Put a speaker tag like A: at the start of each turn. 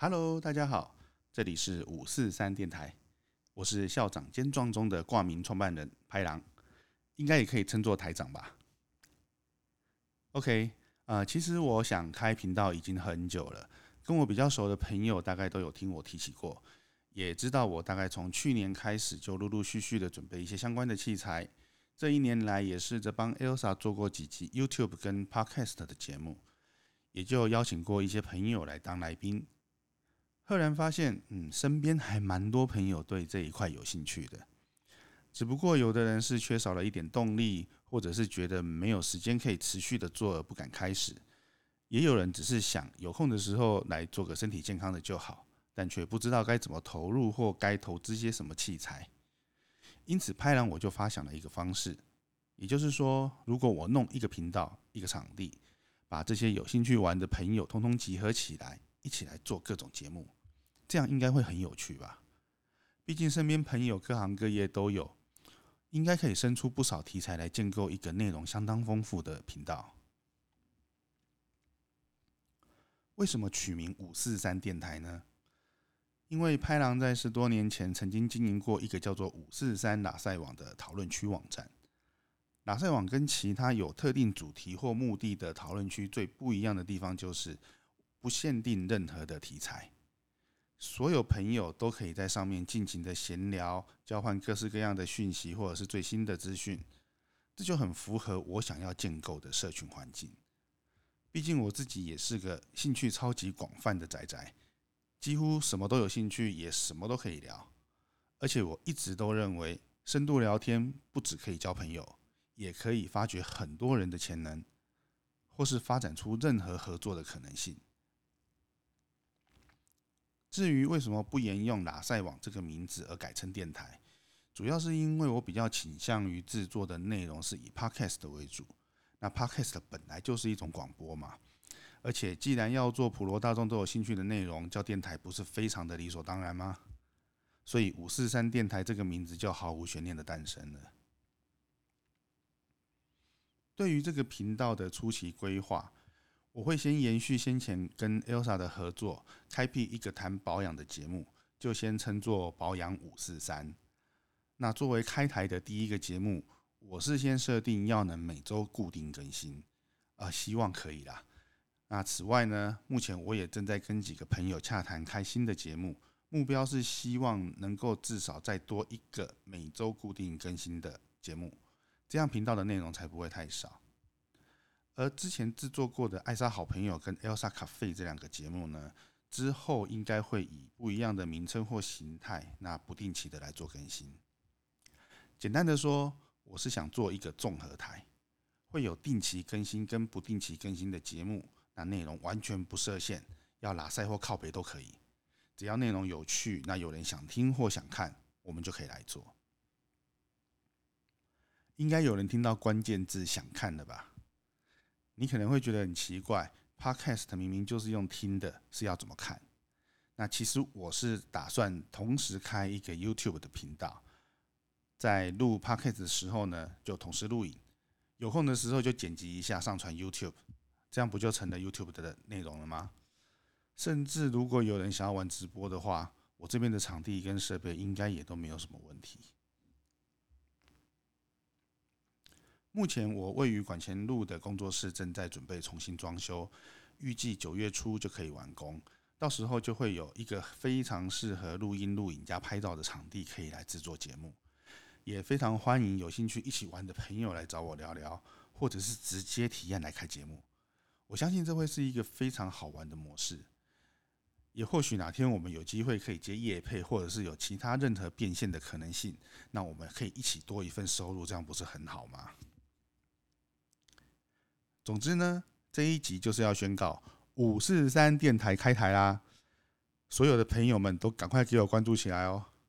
A: Hello，大家好，这里是五四三电台，我是校长兼庄中的挂名创办人拍郎，应该也可以称作台长吧。OK，呃，其实我想开频道已经很久了，跟我比较熟的朋友大概都有听我提起过，也知道我大概从去年开始就陆陆续续的准备一些相关的器材，这一年来也试着帮 Elsa 做过几集 YouTube 跟 Podcast 的节目，也就邀请过一些朋友来当来宾。赫然发现，嗯，身边还蛮多朋友对这一块有兴趣的，只不过有的人是缺少了一点动力，或者是觉得没有时间可以持续的做而不敢开始，也有人只是想有空的时候来做个身体健康的就好，但却不知道该怎么投入或该投资些什么器材。因此，拍兰我就发想了一个方式，也就是说，如果我弄一个频道、一个场地，把这些有兴趣玩的朋友通通集合起来，一起来做各种节目。这样应该会很有趣吧？毕竟身边朋友各行各业都有，应该可以生出不少题材来建构一个内容相当丰富的频道。为什么取名五四三电台呢？因为拍郎在十多年前曾经经营过一个叫做五四三拉塞网的讨论区网站。拉塞网跟其他有特定主题或目的的讨论区最不一样的地方，就是不限定任何的题材。所有朋友都可以在上面尽情的闲聊，交换各式各样的讯息，或者是最新的资讯，这就很符合我想要建构的社群环境。毕竟我自己也是个兴趣超级广泛的仔仔，几乎什么都有兴趣，也什么都可以聊。而且我一直都认为，深度聊天不只可以交朋友，也可以发掘很多人的潜能，或是发展出任何合作的可能性。至于为什么不沿用“拉塞网”这个名字而改成电台，主要是因为我比较倾向于制作的内容是以 Podcast 为主。那 Podcast 本来就是一种广播嘛，而且既然要做普罗大众都有兴趣的内容，叫电台不是非常的理所当然吗？所以五四三电台这个名字就毫无悬念的诞生了。对于这个频道的初期规划。我会先延续先前跟 Elsa 的合作，开辟一个谈保养的节目，就先称作保养五四三。那作为开台的第一个节目，我是先设定要能每周固定更新，啊，希望可以啦。那此外呢，目前我也正在跟几个朋友洽谈开新的节目，目标是希望能够至少再多一个每周固定更新的节目，这样频道的内容才不会太少。而之前制作过的《艾莎好朋友》跟《Elsa 咖啡》这两个节目呢，之后应该会以不一样的名称或形态，那不定期的来做更新。简单的说，我是想做一个综合台，会有定期更新跟不定期更新的节目，那内容完全不设限，要拉塞或靠北都可以，只要内容有趣，那有人想听或想看，我们就可以来做。应该有人听到关键字“想看”了吧？你可能会觉得很奇怪，Podcast 明明就是用听的，是要怎么看？那其实我是打算同时开一个 YouTube 的频道，在录 Podcast 的时候呢，就同时录影；有空的时候就剪辑一下上传 YouTube，这样不就成了 YouTube 的内容了吗？甚至如果有人想要玩直播的话，我这边的场地跟设备应该也都没有什么问题。目前我位于管前路的工作室正在准备重新装修，预计九月初就可以完工。到时候就会有一个非常适合录音、录影加拍照的场地，可以来制作节目。也非常欢迎有兴趣一起玩的朋友来找我聊聊，或者是直接体验来开节目。我相信这会是一个非常好玩的模式。也或许哪天我们有机会可以接业配，或者是有其他任何变现的可能性，那我们可以一起多一份收入，这样不是很好吗？总之呢，这一集就是要宣告五四三电台开台啦！所有的朋友们都赶快给我关注起来哦！